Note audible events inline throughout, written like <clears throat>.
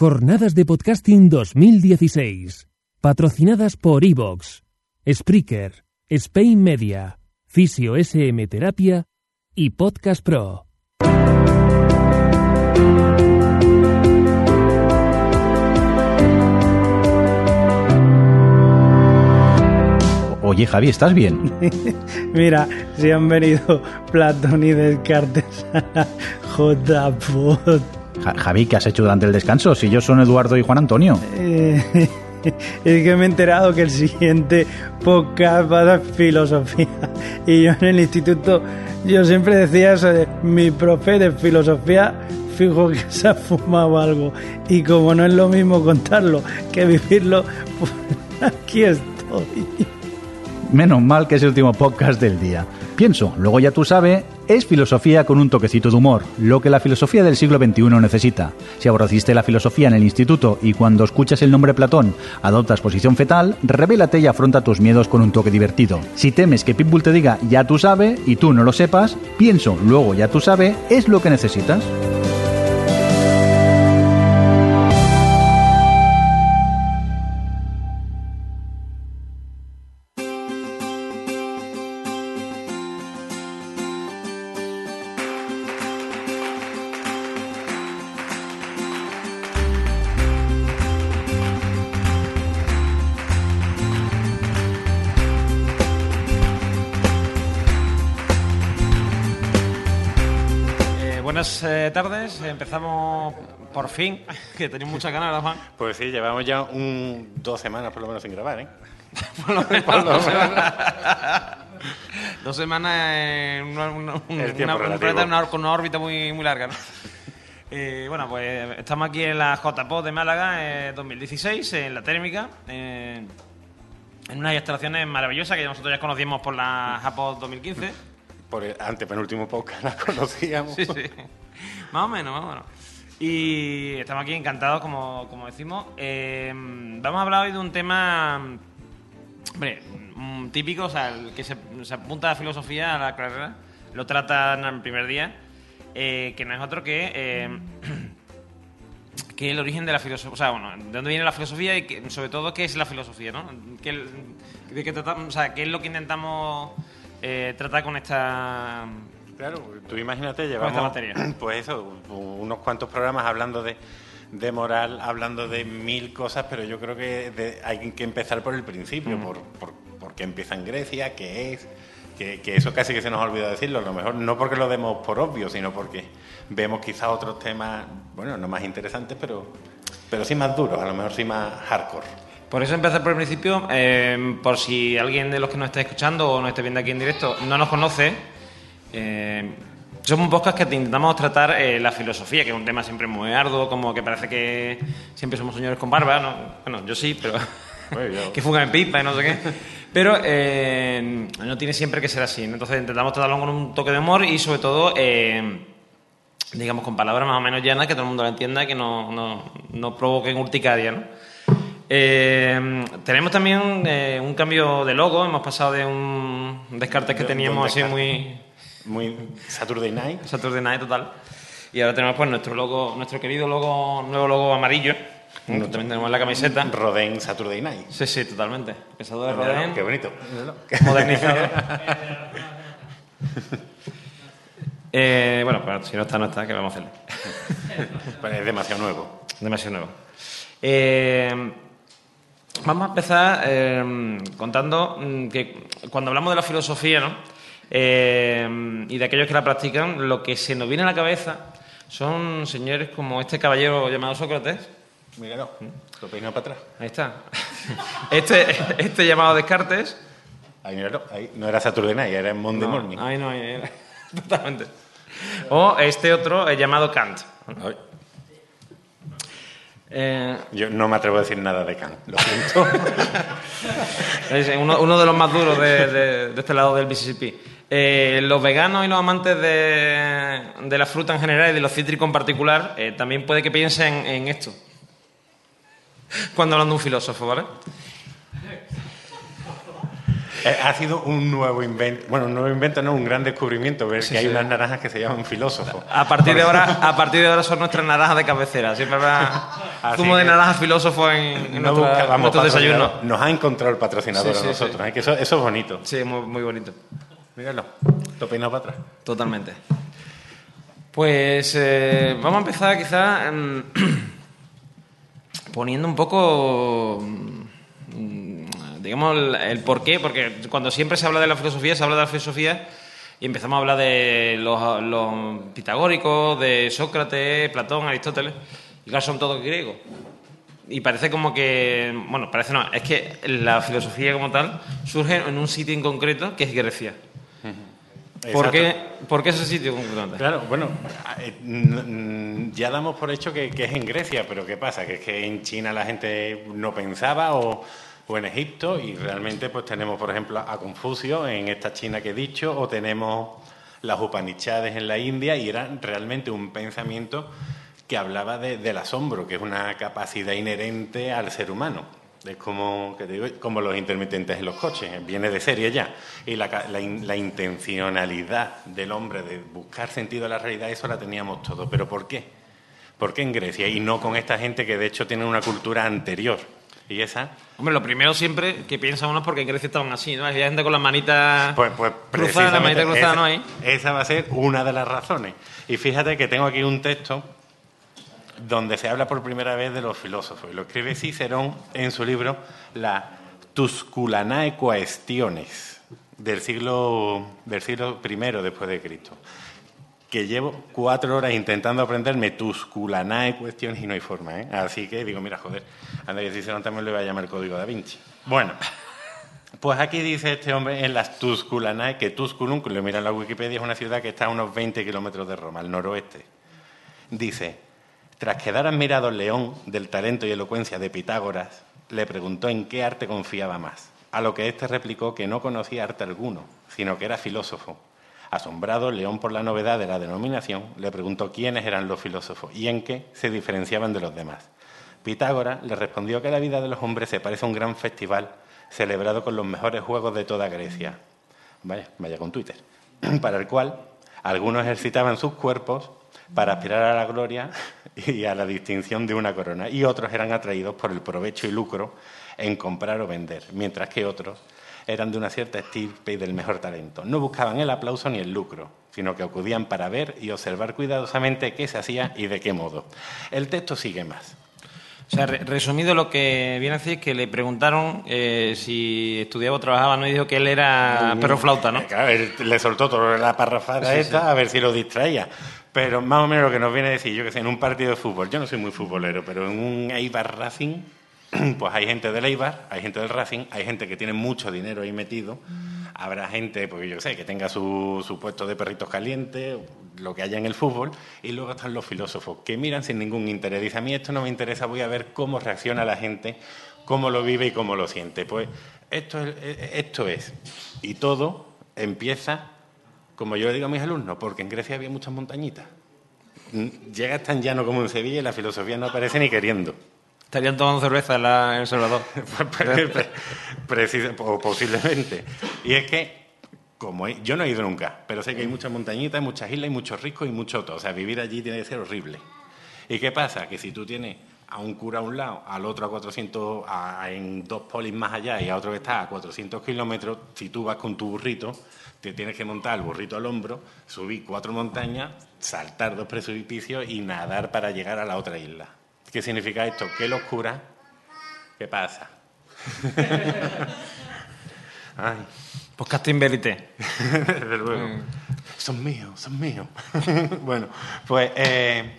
Jornadas de Podcasting 2016. Patrocinadas por Evox, Spreaker, Spain Media, Fisio SM Terapia y Podcast Pro. Oye, Javi, ¿estás bien? <laughs> Mira, si han venido Platón y Descartes a la JPod. Ja- Javi, ¿qué has hecho durante el descanso? Si yo son Eduardo y Juan Antonio. Eh, <laughs> es que me he enterado que el siguiente podcast va de filosofía. Y yo en el instituto, yo siempre decía eso de mi profe de filosofía, fijo que se ha fumado algo. Y como no es lo mismo contarlo que vivirlo, <laughs> pues aquí estoy. Menos mal que es el último podcast del día. Pienso, luego ya tú sabes, es filosofía con un toquecito de humor, lo que la filosofía del siglo XXI necesita. Si aborreciste la filosofía en el instituto y cuando escuchas el nombre Platón adoptas posición fetal, revélate y afronta tus miedos con un toque divertido. Si temes que Pitbull te diga ya tú sabes y tú no lo sepas, pienso, luego ya tú sabes, es lo que necesitas. Buenas eh, tardes, empezamos por fin, <laughs> que tenéis muchas ganas, ¿verdad, Juan? Pues sí, llevamos ya un, dos semanas por lo menos sin grabar, ¿eh? <laughs> Por lo menos dos semanas. Dos semanas en una, una- con una órbita muy, muy larga, ¿no? <laughs> Eh, bueno, pues estamos aquí en la JPO de Málaga eh, 2016, en la térmica, eh, en unas instalaciones maravillosas que nosotros ya conocíamos por la JPO 2015. Por el antepenúltimo podcast <laughs> la conocíamos. Sí, sí. Más o menos, más o menos. Y estamos aquí encantados, como, como decimos. Eh, vamos a hablar hoy de un tema, hombre, mm, típico, o sea, el que se, se apunta a filosofía a la carrera, lo tratan el primer día, eh, que no es otro que, eh, <clears throat> que el origen de la filosofía, o sea, bueno, de dónde viene la filosofía y que- sobre todo qué es la filosofía, ¿no? ¿Qué, de qué tratamos, o sea, qué es lo que intentamos eh, tratar con esta Claro, tú imagínate, esta llevamos materia. <clears throat> pues eso, unos cuantos programas hablando de, de moral, hablando de mil cosas, pero yo creo que de- hay que empezar por el principio, Mm. por, por, por qué empieza en Grecia, qué es, que, que eso casi que se nos ha olvidado decirlo, a lo mejor no porque lo demos por obvio, sino porque vemos quizás otros temas, bueno, no más interesantes, pero, pero sí más duros, a lo mejor sí más hardcore. Por eso empezar por el principio, eh, por si alguien de los que nos está escuchando o nos esté viendo aquí en directo no nos conoce, eh, somos un podcast que te intentamos tratar eh, la filosofía, que es un tema siempre muy arduo, como que parece que siempre somos señores con barba, ¿no? bueno, yo sí, pero <laughs> que fugan en pipa y no sé qué. Pero eh, no tiene siempre que ser así, ¿no? entonces intentamos tratarlo con un toque de humor y sobre todo... eh, digamos, con palabras más o menos llanas, que todo el mundo lo entienda, que no, no, no provoquen urticaria, ¿no? Eh, tenemos también eh, un cambio de logo, hemos pasado de un Descartes que teníamos así muy Muy Saturday Night. Saturday Night total. Y ahora tenemos pues nuestro logo, nuestro querido logo, nuevo logo amarillo. que También tenemos en la camiseta. Rodén Saturday Night. Sí, sí, totalmente. Pesado de Rodén, Qué bonito. <laughs> modernizado. <laughs> Eh, bueno, pues si no está, no está, ¿qué vamos a hacerle? Pero es demasiado nuevo. Demasiado nuevo. Eh, vamos a empezar eh, contando mm, que cuando hablamos de la filosofía ¿no? Eh, y de aquellos que la practican, lo que se nos viene a la cabeza son señores como este caballero llamado Sócrates. Míralo, lo peinado para atrás. Ahí está. <laughs> Este, este llamado Descartes. Ahí, míralo, ahí. No era Saturday Night, era en Monday No, Morning. ahí no, ahí era. <laughs> Totalmente. O este otro eh, llamado Kant. Ay, Eh, Yo no me atrevo a decir nada de Kant, lo siento. <laughs> Es uno, uno de los más duros de, de- de este lado del Mississippi. Eh, los veganos y los amantes de, de la fruta en general y de los cítricos en particular eh, también puede que piensen en esto. Cuando hablan de un filósofo, ¿vale? Eh, ha sido un nuevo invento, bueno, un nuevo invento, no, un gran descubrimiento ver que hay unas naranjas que se llaman filósofos. A partir de ahora, a partir de ahora son nuestras naranjas de cabecera. Siempre habrá zumo de naranja filósofo en, en No nuestra- desayunos. patrocinador. Nos ha encontrado el patrocinador Sí, sí, a nosotros, sí. ¿eh? que eso, eso es bonito. Sí, muy, muy bonito. Míralo, lo peinado para atrás. Totalmente. Pues eh, vamos a empezar quizá mm, <clears throat> poniendo un poco, mm, digamos, el, el por qué, porque cuando siempre se habla de la filosofía, se habla de la filosofía y empezamos a hablar de los, los pitagóricos, de Sócrates, Platón, Aristóteles, y claro, son todos griegos. Y parece como que, bueno, parece no, es que la filosofía como tal surge en un sitio en concreto que es Grecia. ¿Por qué, ¿Por qué ese sitio concretamente? Claro, bueno, eh, n- ya damos por hecho que, que es en Grecia, pero ¿qué pasa? Que es que en China la gente no pensaba o, o en Egipto y realmente pues tenemos, por ejemplo, a Confucio en esta China que he dicho o tenemos las Upanishads en la India y era realmente un pensamiento que hablaba de- del asombro, que es una capacidad inherente al ser humano. Es como, que te digo, como los intermitentes en los coches, viene de serie ya. Y la, la la intencionalidad del hombre de buscar sentido a la realidad, eso la teníamos todo. ¿Pero por qué? ¿Por qué en Grecia? Y no con esta gente que de hecho tiene una cultura anterior. Y esa, Hombre, lo primero siempre que piensa uno es porque en Grecia estaban así, ¿no? Había gente con las manitas pues, pues cruzadas, la manita cruzada, esa, ¿no? Ahí. esa va a ser una de las razones. Y fíjate que tengo aquí un texto donde se habla por primera vez de los filósofos. Y lo escribe Cicerón en su libro La Tusculanae Quaestiones, del siglo, del siglo I después de Cristo. Que llevo cuatro horas intentando aprenderme Tusculanae Cuestiones y no hay forma, ¿eh? Así que digo, mira, joder, que Cicerón también le va a llamar código da Vinci. Bueno, <laughs> pues aquí dice este hombre en las Tusculanae, que Tusculum, que lo mira en la Wikipedia, es una ciudad que está a unos 20 kilómetros de Roma, al noroeste. Dice, tras quedar admirado León del talento y elocuencia de Pitágoras, le preguntó en qué arte confiaba más, a lo que éste replicó que no conocía arte alguno, sino que era filósofo. Asombrado, León por la novedad de la denominación, le preguntó quiénes eran los filósofos y en qué se diferenciaban de los demás. Pitágoras le respondió que la vida de los hombres se parece a un gran festival celebrado con los mejores juegos de toda Grecia. Vaya, vaya con Twitter. <clears throat> Para el cual algunos ejercitaban sus cuerpos para aspirar a la gloria y a la distinción de una corona, y otros eran atraídos por el provecho y lucro en comprar o vender, mientras que otros eran de una cierta estirpe y del mejor talento. No buscaban el aplauso ni el lucro, sino que acudían para ver y observar cuidadosamente qué se hacía y de qué modo. El texto sigue más. O sea, re- resumido, lo que viene a decir es que le preguntaron eh, si estudiaba o trabajaba, ¿no? Y dijo que él era perro flauta, ¿no? Claro, él le soltó toda la parrafada Sí, esta sí. a ver si lo distraía. Pero más o menos lo que nos viene a decir, yo que sé, en un partido de fútbol, yo no soy muy futbolero, pero en un Eibar Racing, <clears throat> pues hay gente del Eibar, hay gente del Racing, hay gente que tiene mucho dinero ahí metido, habrá gente, pues yo sé, que tenga su, su puesto de perritos calientes, lo que haya en el fútbol, y luego están los filósofos, que miran sin ningún interés. Dice, a mí esto no me interesa, voy a ver cómo reacciona la gente, cómo lo vive y cómo lo siente. Pues esto es, esto es. Y todo empieza, como yo le digo a mis alumnos, porque en Grecia había muchas montañitas. Mm, Llega tan llano como en Sevilla y la filosofía no aparece ni queriendo. Estarían tomando cerveza en, la- El Salvador. <laughs> Pre- precisa- o posiblemente. Y es que, como yo no he ido nunca, pero sé que hay muchas montañitas, muchas islas y muchos ricos y mucho todo. O sea, vivir allí tiene que ser horrible. ¿Y qué pasa? Que si tú tienes a un cura a un lado, al otro a 400, a- en dos polis más allá y a otro que está a 400 kilómetros, si tú vas con tu burrito, te tienes que montar el burrito al hombro, subir cuatro montañas, saltar dos precipicios y nadar para llegar a la otra isla. ¿Qué significa esto? Que los curas, ¿qué pasa? <laughs> Ay, Podcasting Verité. desde luego. Son míos, son míos. <laughs> bueno, pues, eh,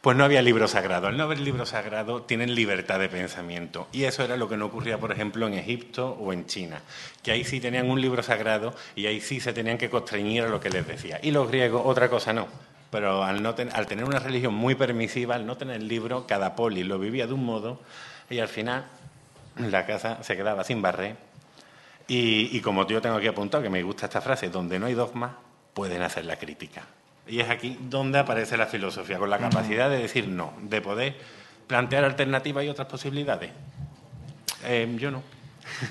pues no había libro sagrado. Al no haber libro sagrado, tienen libertad de pensamiento. Y eso era lo que no ocurría, por ejemplo, en Egipto o en China. Que ahí sí tenían un libro sagrado y ahí sí se tenían que constreñir a lo que les decía. Y los griegos, otra cosa no. Pero al, no ten- al tener una religión muy permisiva, al no tener libro, cada poli lo vivía de un modo y al final la casa se quedaba sin barrer y, y como yo tengo aquí apuntado, que me gusta esta frase, donde no hay dogma, pueden hacer la crítica. Y es aquí donde aparece la filosofía, con la capacidad de decir no, de poder plantear alternativas y otras posibilidades. Eh, yo no.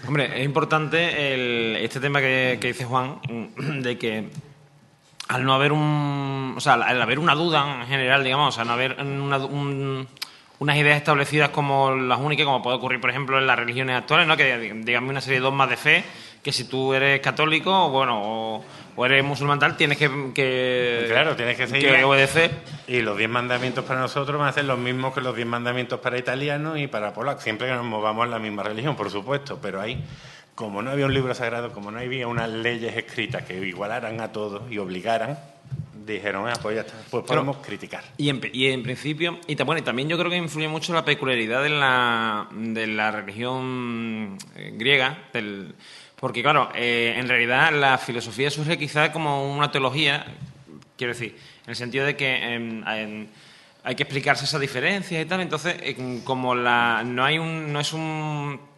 Hombre, es importante el- este tema que, que dice Juan, de que al no haber un. O sea, al haber una duda en general, digamos, o sea, no haber una- un- unas ideas establecidas como las únicas, como puede ocurrir, por ejemplo, en las religiones actuales, ¿no? Que digamos una serie de dogmas de fe, que si tú eres católico, o bueno, o, o eres musulmán tal, tienes que. que Claro, tienes que seguir. que obedecer. Y los diez mandamientos para nosotros van a ser los mismos que los diez mandamientos para italianos y para polacos. Siempre que nos movamos en la misma religión, por supuesto. Pero ahí, como no había un libro sagrado, como no había unas leyes escritas que igualaran a todos y obligaran, dijeron, ah, pues ya está, pues podemos criticar. Y en, y en principio, y, bueno, y también yo creo que influye mucho la peculiaridad de la, de la religión eh, griega, del, porque claro, eh, en realidad la filosofía surge quizá como una teología, quiero decir, en el sentido de que em, em, hay que explicarse esas diferencias y tal, entonces em, como la, no hay un, no es un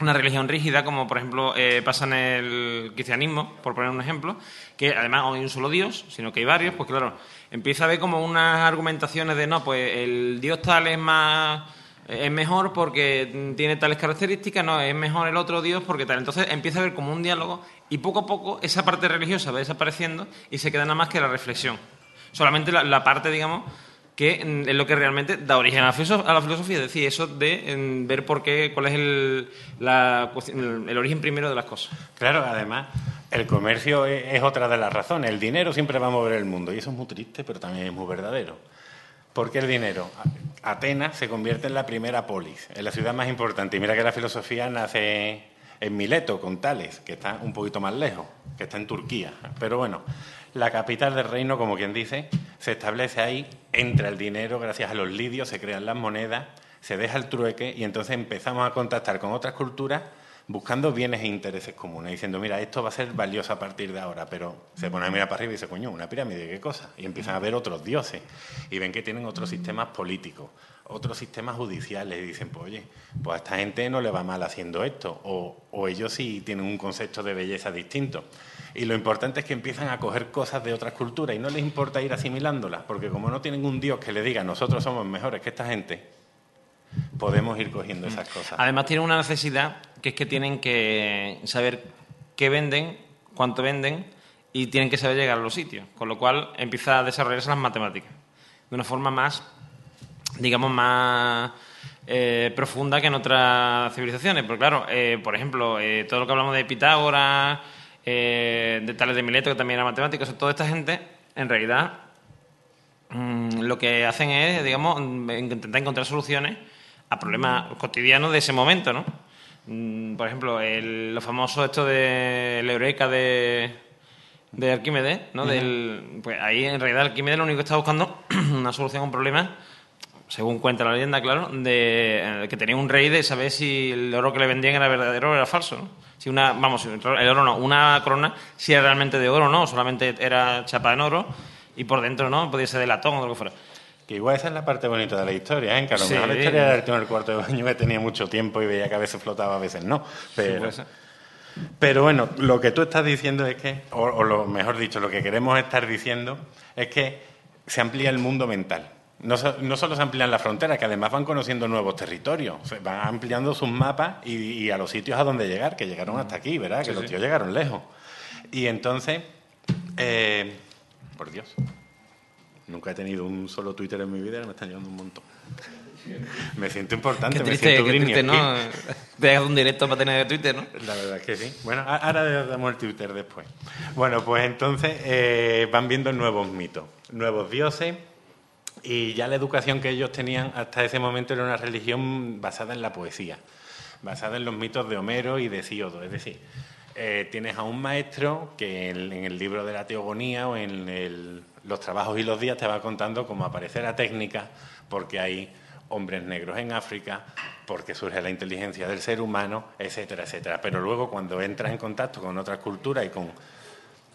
una religión rígida, como por ejemplo eh, pasa en el cristianismo, por poner un ejemplo, que además no hay un solo Dios, sino que hay varios, pues claro, empieza a haber como unas argumentaciones de no, pues el Dios tal es más es mejor porque tiene tales características, no, es mejor el otro Dios porque tal. Entonces empieza a haber como un diálogo y poco a poco esa parte religiosa va desapareciendo y se queda nada más que la reflexión. Solamente la, la parte, digamos, que mm, es lo que realmente da origen a la, filosofía, es decir, eso de mm, ver por qué, cuál es el, la el, origen primero de las cosas. Claro, además, el comercio es, es otra de las razones. El dinero siempre va a mover el mundo y eso es muy triste, pero también es muy verdadero. ¿Por qué el dinero? Atenas se convierte en la primera polis, en la ciudad más importante. Y mira que la filosofía nace en Mileto, con Tales, que está un poquito más lejos, que está en Turquía. Pero bueno, la capital del reino, como quien dice, se establece ahí, entra el dinero, gracias a los lidios se crean las monedas, se deja el trueque y entonces empezamos a contactar con otras culturas buscando bienes e intereses comunes, diciendo, mira, esto va a ser valioso a partir de ahora, pero se pone a mirar para arriba y dice, coño, una pirámide, ¿qué cosa? Y empiezan a ver otros dioses y ven que tienen otros sistemas políticos, otros sistemas judiciales y dicen, pues oye, pues a esta gente no le va mal haciendo esto, o, o ellos sí tienen un concepto de belleza distinto. Y lo importante es que empiezan a coger cosas de otras culturas y no les importa ir asimilándolas, porque como no tienen un dios que le diga, nosotros somos mejores que esta gente, podemos ir cogiendo esas cosas. Además tienen una necesidad que es que tienen que saber qué venden, cuánto venden y tienen que saber llegar a los sitios, con lo cual empieza a desarrollarse las matemáticas de una forma más, digamos, más eh, profunda que en otras civilizaciones. Porque claro, eh, por ejemplo, eh, todo lo que hablamos de Pitágoras, eh, de Tales de Mileto, que también era matemático, o toda esta gente, en realidad, mm, lo que hacen es, digamos, mm, intentar encontrar soluciones a problemas cotidianos de ese momento, ¿no? Mm, Por ejemplo, el, lo famoso esto de la eureka de, de Arquímedes, ¿no? Del, pues ahí en realidad Arquímedes lo único que está buscando <clears throat> una solución a un problema, según cuenta la leyenda, claro, de eh, que tenía un rey de saber si el oro que le vendían era verdadero o era falso, ¿no? Si una, vamos, el oro no, una corona si era realmente de oro, ¿no? O solamente era chapa en oro y por dentro, ¿no? Podía ser de latón o lo que fuera. Que igual esa es la parte bonita de la historia, ¿eh? Que a lo Sí. mejor la historia era el tío en el cuarto de baño que tenía mucho tiempo y veía que a veces flotaba, a veces no. Pero, pero bueno, lo que tú estás diciendo es que, o, o lo mejor dicho, lo que queremos estar diciendo es que se amplía el mundo mental. No, no solo se amplían las fronteras, que además van conociendo nuevos territorios, se van ampliando sus mapas y, y a los sitios a donde llegar, que llegaron hasta aquí, ¿verdad? Que los tíos llegaron lejos. Y entonces, eh, por Dios, nunca he tenido un solo Twitter en mi vida y me están llegando un montón. <laughs> Me siento importante, Qué me siento qué Britney triste, ¿no? aquí. Te hagas un directo para tener Twitter, ¿no? La verdad es que sí. Bueno, ahora damos el Twitter después. Bueno, pues entonces eh, van viendo nuevos mitos, nuevos dioses y ya la educación que ellos tenían hasta ese momento era una religión basada en la poesía, basada en los mitos de Homero y de Hesíodo. Es decir, eh, tienes a un maestro que en, en el libro de la teogonía o en el- los trabajos y los días te va contando cómo aparece la técnica, porque hay hombres negros en África, porque surge la inteligencia del ser humano, etcétera, etcétera. Pero luego cuando entras en contacto con otras culturas y con,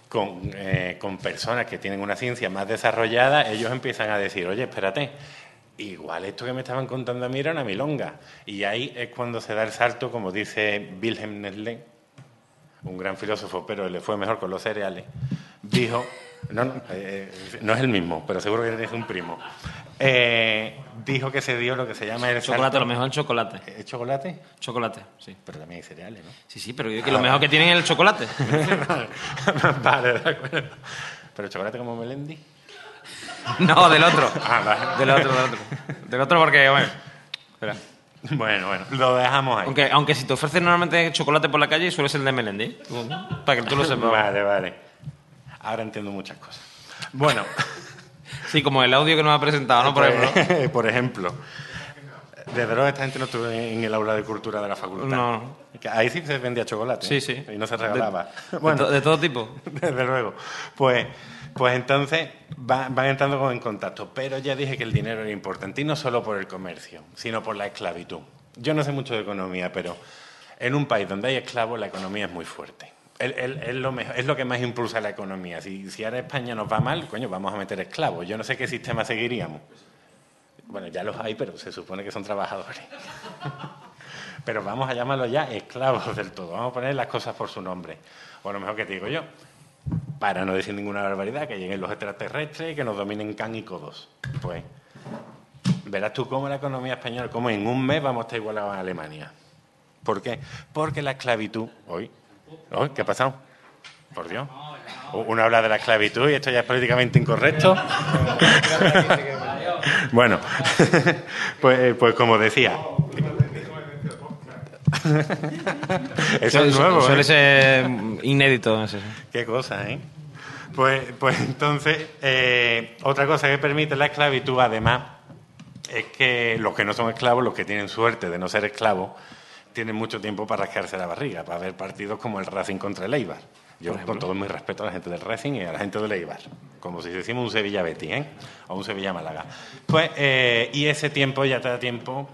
con, eh, con personas que tienen una ciencia más desarrollada, ellos empiezan a decir, oye, espérate, igual esto que me estaban contando a mí era una milonga. Y ahí es cuando se da el salto, como dice Wilhelm Nestlé, un gran filósofo, pero le fue mejor con los cereales, dijo, no, no, eh, no es el mismo, pero seguro que es un primo, eh, dijo que se dio lo que se llama el Chocolate, lo mejor el chocolate. ¿Es chocolate? Chocolate, sí. Pero también hay cereales, ¿no? Sí, sí, pero yo digo que lo mejor que tienen es el chocolate. <laughs> vale, de acuerdo. ¿Pero chocolate como Melendi? No, del otro. <laughs> Ah, vale. Del otro, del otro. Del otro porque, bueno. Espera. Bueno, bueno, lo dejamos ahí. Aunque, aunque si te ofrecen normalmente chocolate por la calle, suele ser el de Melendi. Para que tú lo sepas. Vale, vale. Ahora entiendo muchas cosas. Bueno, <laughs> Sí, como el audio que nos ha presentado, ¿no? Por pues, ejemplo. <laughs> por ejemplo, desde luego esta gente no estuvo en el aula de cultura de la facultad. No. Ahí sí se vendía chocolate. Sí, sí. Y no se regalaba. De, <laughs> to- de todo tipo. Desde luego. Pues, pues entonces va- van entrando en contacto. Pero ya dije que el dinero era importante y no solo por el comercio, sino por la esclavitud. Yo no sé mucho de economía, pero en un país donde hay esclavos la economía es muy fuerte. Es, lo que más impulsa la economía. Si, ahora España nos va mal, coño, vamos a meter esclavos. Yo no sé qué sistema seguiríamos. Bueno, ya los hay, pero se supone que son trabajadores. <laughs> Pero vamos a llamarlos ya esclavos del todo. Vamos a poner las cosas por su nombre. O lo mejor que te digo yo, para no decir ninguna barbaridad, que lleguen los extraterrestres y que nos dominen can y codos. Pues verás tú cómo la economía española, como en un mes vamos a estar igualados a Alemania. ¿Por qué? Porque la esclavitud... ¿Hoy? ¿Hoy? ¿Qué ha pasado? Por Dios. Uno habla de la esclavitud y esto ya es políticamente incorrecto. <laughs> bueno, <laughs> pues, pues como decía... <laughs> Eso es nuevo. Suele ¿eh? ser inédito. ese. Qué cosa, ¿eh? Pues, pues entonces, eh, otra cosa que permite la esclavitud, además, es que los que no son esclavos, los que tienen suerte de no ser esclavos, tienen mucho tiempo para rascarse la barriga, para ver partidos como el Racing contra el Eibar. Yo, con todo mi respeto a la gente del Racing y a la gente del Eibar, como si decimos un Sevilla-Betis, ¿eh? O un Sevilla-Málaga. Pues, eh, y ese tiempo ya te da tiempo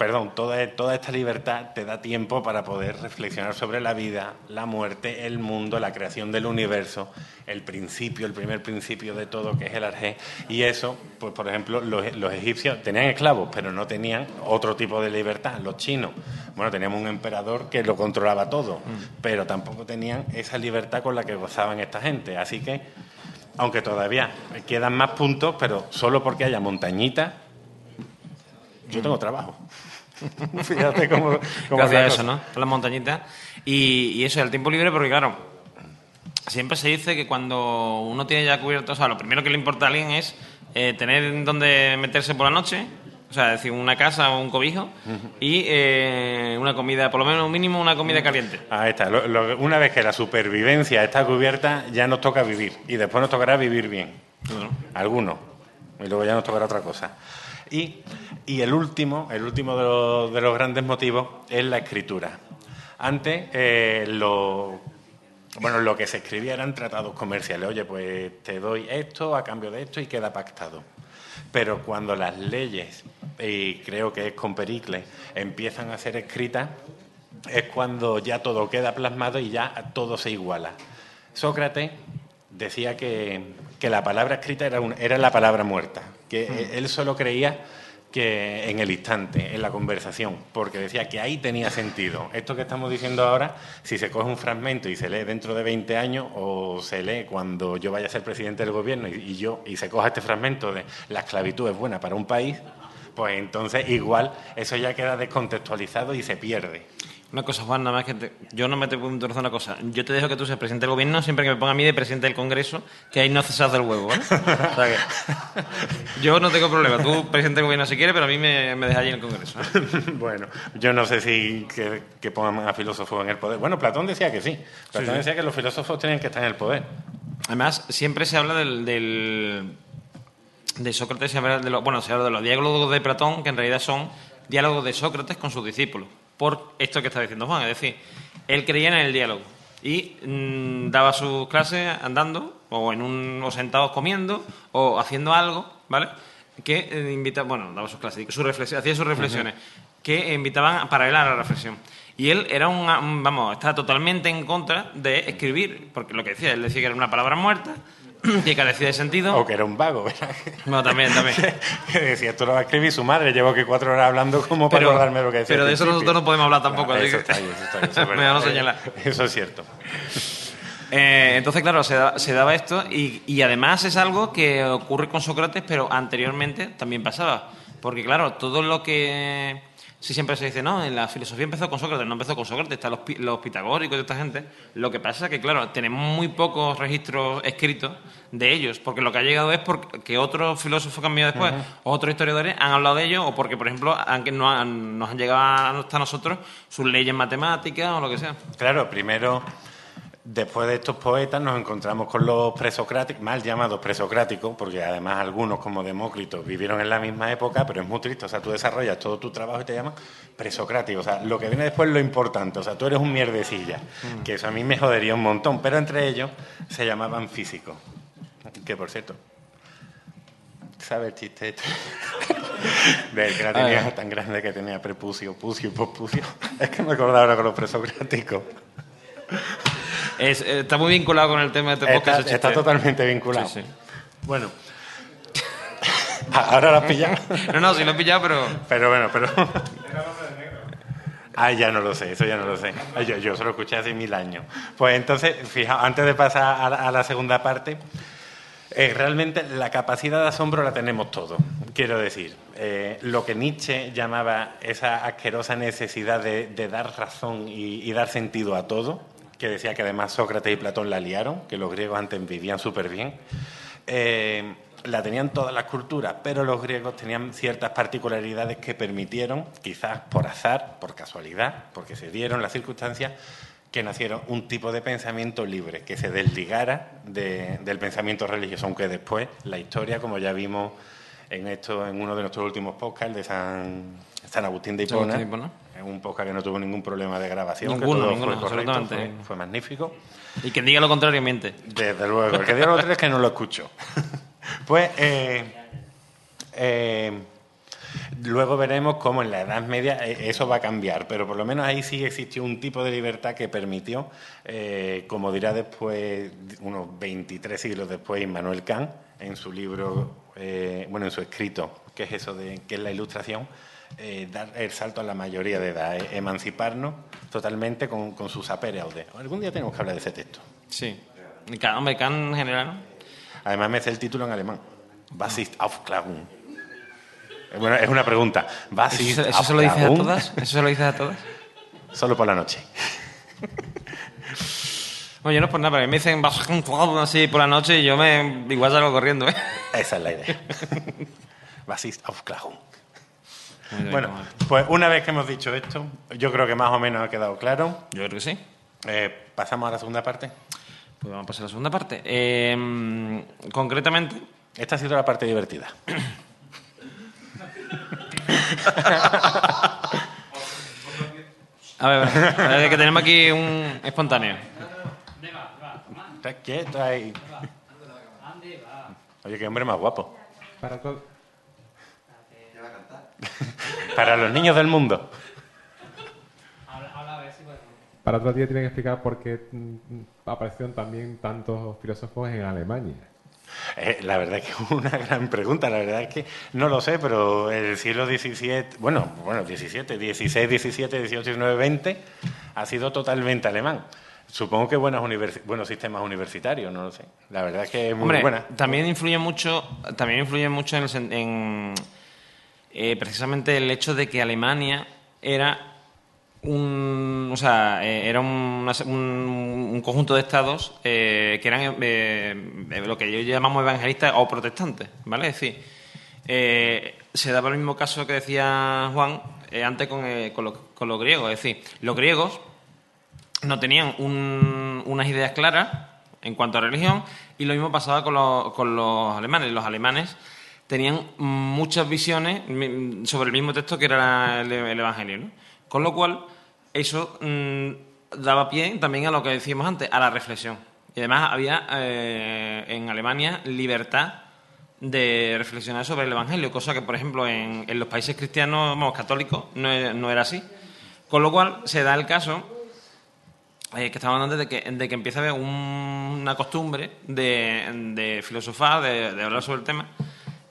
perdón, toda, toda esta libertad te da tiempo para poder reflexionar sobre la vida, la muerte, el mundo, la creación del universo, el principio, el primer principio de todo, que es el arjé. Y eso, pues por ejemplo, los, los egipcios tenían esclavos, pero no tenían otro tipo de libertad. Los chinos, bueno, teníamos un emperador que lo controlaba todo, pero tampoco tenían esa libertad con la que gozaban esta gente. Así que, aunque todavía quedan más puntos, pero solo porque haya montañitas, yo tengo trabajo. <laughs> Fíjate cómo, cómo Gracias a eso. ¿no? A las montañitas. Y, y eso, el tiempo libre, porque claro, siempre se dice que cuando uno tiene ya cubierto, o sea, lo primero que le importa a alguien es eh, tener donde meterse por la noche, o sea, es decir, una casa o un cobijo y eh, una comida, por lo menos mínimo una comida caliente. Ahí está. Lo- lo- una vez que la supervivencia está cubierta, ya nos toca vivir. Y después nos tocará vivir bien. Algunos. Y luego ya nos tocará otra cosa. Y, el último, el último de los, de los grandes motivos es la escritura. Antes, eh, lo, bueno, lo que se escribía eran tratados comerciales. Oye, pues te doy esto a cambio de esto y queda pactado. Pero cuando las leyes, y creo que es con Pericles, empiezan a ser escritas, es cuando ya todo queda plasmado y ya todo se iguala. Sócrates decía que, que la palabra escrita era, un- era la palabra muerta, que él solo creía que en el instante, en la conversación, porque decía que ahí tenía sentido. Esto que estamos diciendo ahora, si se coge un fragmento y se lee dentro de 20 años o se lee cuando yo vaya a ser presidente del gobierno y, y yo y se coja este fragmento de la esclavitud es buena para un país, pues entonces igual eso ya queda descontextualizado y se pierde. Una cosa, Juan, nada más que te- yo no me te puedo interrumpir una cosa. Yo te dejo que tú seas presidente del gobierno siempre que me ponga a mí de presidente del Congreso, que ahí no cesas del huevo, ¿vale? O sea que <laughs> yo no tengo problema. Tú, presidente del gobierno, si quieres, pero a mí me, me dejas allí en el Congreso. ¿eh? <laughs> bueno, yo no sé si que, que pongan a filósofos en el poder. Bueno, Platón decía que sí. Platón decía que los filósofos tenían que estar en el poder. Además, siempre se habla del, del- de Sócrates, se habla de los, bueno, se habla de los diálogos de Platón, que en realidad son diálogos de Sócrates con sus discípulos, por esto que está diciendo Juan, es decir, él creía en el diálogo y mm, daba sus clases andando o en un o sentados comiendo o haciendo algo, ¿vale? Que eh, invita, bueno, daba sus clases, reflex- hacía sus reflexiones que invitaban para él a la reflexión. Y él era un, vamos, está totalmente en contra de escribir, porque lo que decía, él decía que era una palabra muerta, <clears throat> que carecía de sentido. O que era un vago, ¿verdad? Bueno, también, también. <laughs> que decía, esto lo va a escribir su madre. Llevo que cuatro horas hablando como para Pero- acordarme lo que decía. pero de eso nosotros no podemos hablar tampoco, Claro, eso está ahí, eso está ahí, eso es Me van a señalar. Eso es cierto. <laughs> Eh, entonces, claro, se, da- se daba esto y, y además es algo que ocurre con Sócrates, pero anteriormente también pasaba. Porque, claro, todo lo que... Sí, siempre se dice, no, en la filosofía empezó con Sócrates, no empezó con Sócrates, están los, los pitagóricos y esta gente. Lo que pasa es que, claro, tenemos muy pocos registros escritos de ellos, porque lo que ha llegado es porque otros filósofos que han venido después, otros historiadores han hablado de ellos, o porque, por ejemplo, han, no han- nos han llegado hasta nosotros sus leyes matemáticas o lo que sea. Claro, primero, después de estos poetas, nos encontramos con los presocráticos, mal llamados presocráticos, porque además algunos, como Demócrito, vivieron en la misma época, pero es muy triste. O sea, tú desarrollas todo tu trabajo y te llaman presocrático. O sea, lo que viene después es lo importante. O sea, tú eres un mierdecilla, que eso a mí me jodería un montón. Pero entre ellos se llamaban físicos. Que por cierto, ¿sabes el chiste este? <laughs> Del que la tenía tan grande que tenía prepucio, pucio y pospucio. Es que me acordaba ahora con los presocráticos. Es- eh, está muy vinculado con el tema de este Está, podcast. está chiste. totalmente vinculado. Sí, sí. Bueno. <laughs> Ahora lo has pillado. No, no, sí lo he pillado, pero... Pero bueno, pero. Ah, ya no lo sé, eso ya no lo sé. Yo, yo se lo escuché hace mil años. Pues entonces, fijaos, antes de pasar a la, a la segunda parte, eh, realmente la capacidad de asombro la tenemos todos. Quiero decir, eh, lo que Nietzsche llamaba esa asquerosa necesidad de, de dar razón y, y dar sentido a todo, que decía que además Sócrates y Platón la liaron, que los griegos antes vivían súper bien. Eh, la tenían todas las culturas, pero los griegos tenían ciertas particularidades que permitieron, quizás por azar, por casualidad, porque se dieron las circunstancias, que nacieron un tipo de pensamiento libre, que se desligara de- del pensamiento religioso, aunque después la historia, como ya vimos en esto en uno de nuestros últimos podcasts, el de San, San Agustín de Hipona, Un podcast que no tuvo ningún problema de grabación, Ninguno, que todo ninguno, fue correcto, fue- fue magnífico. Y quien diga lo contrario miente. Desde luego, el que diga lo otro es que no lo escucho. <laughs> Pues eh, eh, luego veremos cómo en la Edad Media eh, eso va a cambiar, pero por lo menos ahí sí existió un tipo de libertad que permitió, eh, como dirá después, unos 23 siglos después, Immanuel Kant, en su libro, bueno, en su escrito, que es eso de que es la ilustración, eh, dar el salto a la mayoría de edad, eh, emanciparnos totalmente con, con su sapere aude. Algún día tenemos que hablar de ese texto. Sí. Hombre, en general, ¿no? Además me sé el título en alemán. Was ist Aufklärung? Eh, Bueno, es una pregunta. Was ¿Eso, eso se lo dices a todas? ¿Eso se lo dices a todas? <laughs> Solo por la noche. <laughs> Oye, no es por nada, pero a mí me dicen "Vas con todo", así por la noche y yo me igual salgo corriendo, ¿eh? Esa es la idea. <laughs> Was ist Aufklärung? Bueno, pues una vez que hemos dicho esto, yo creo que más o menos ha quedado claro. Yo creo que sí. Eh, Pasamos a la segunda parte. Pues vamos a pasar a la segunda parte. Eh, concretamente, Esta ha sido la parte divertida. <coughs> a ver, a ver, que tenemos aquí un espontáneo. Está quieto ahí. Oye, qué hombre más guapo. Para <laughs> Para los niños del mundo. para otro día tienen que explicar por qué mm, aparecieron también tantos filósofos en Alemania. Eh, la verdad es que es una gran pregunta. La verdad es que no lo sé, pero el siglo XVII, bueno, bueno, XVII, XVI, XVII, XVIII, XIX, XX ha sido totalmente alemán. Supongo que buenas buenos sistemas universitarios, no lo sé. La verdad es que es muy Hombre, buena. también influye mucho, también influye mucho en, el sen- en, eh, precisamente el hecho de que Alemania era un, o sea, eh, era una- un, un conjunto de estados eh, que eran lo que yo llamamos evangelistas o protestantes, ¿vale? Es decir, se daba el mismo caso que decía Juan antes con, con, con los griegos, es decir, los griegos no tenían un- unas ideas claras en cuanto a religión y lo mismo pasaba con con los alemanes. Los alemanes tenían muchas visiones sobre el mismo texto que era el, el Evangelio. ¿no? Con lo cual, eso mm, daba pie también a lo que decíamos antes, a la reflexión. Y además había eh, en Alemania libertad de reflexionar sobre el Evangelio, cosa que, por ejemplo, en, en los países cristianos, vamos, católicos, no, e- no era así. Con lo cual, se da el caso eh, que estábamos hablando de que, de que empieza a haber un- una costumbre de, de filosofar, de, de hablar sobre el tema,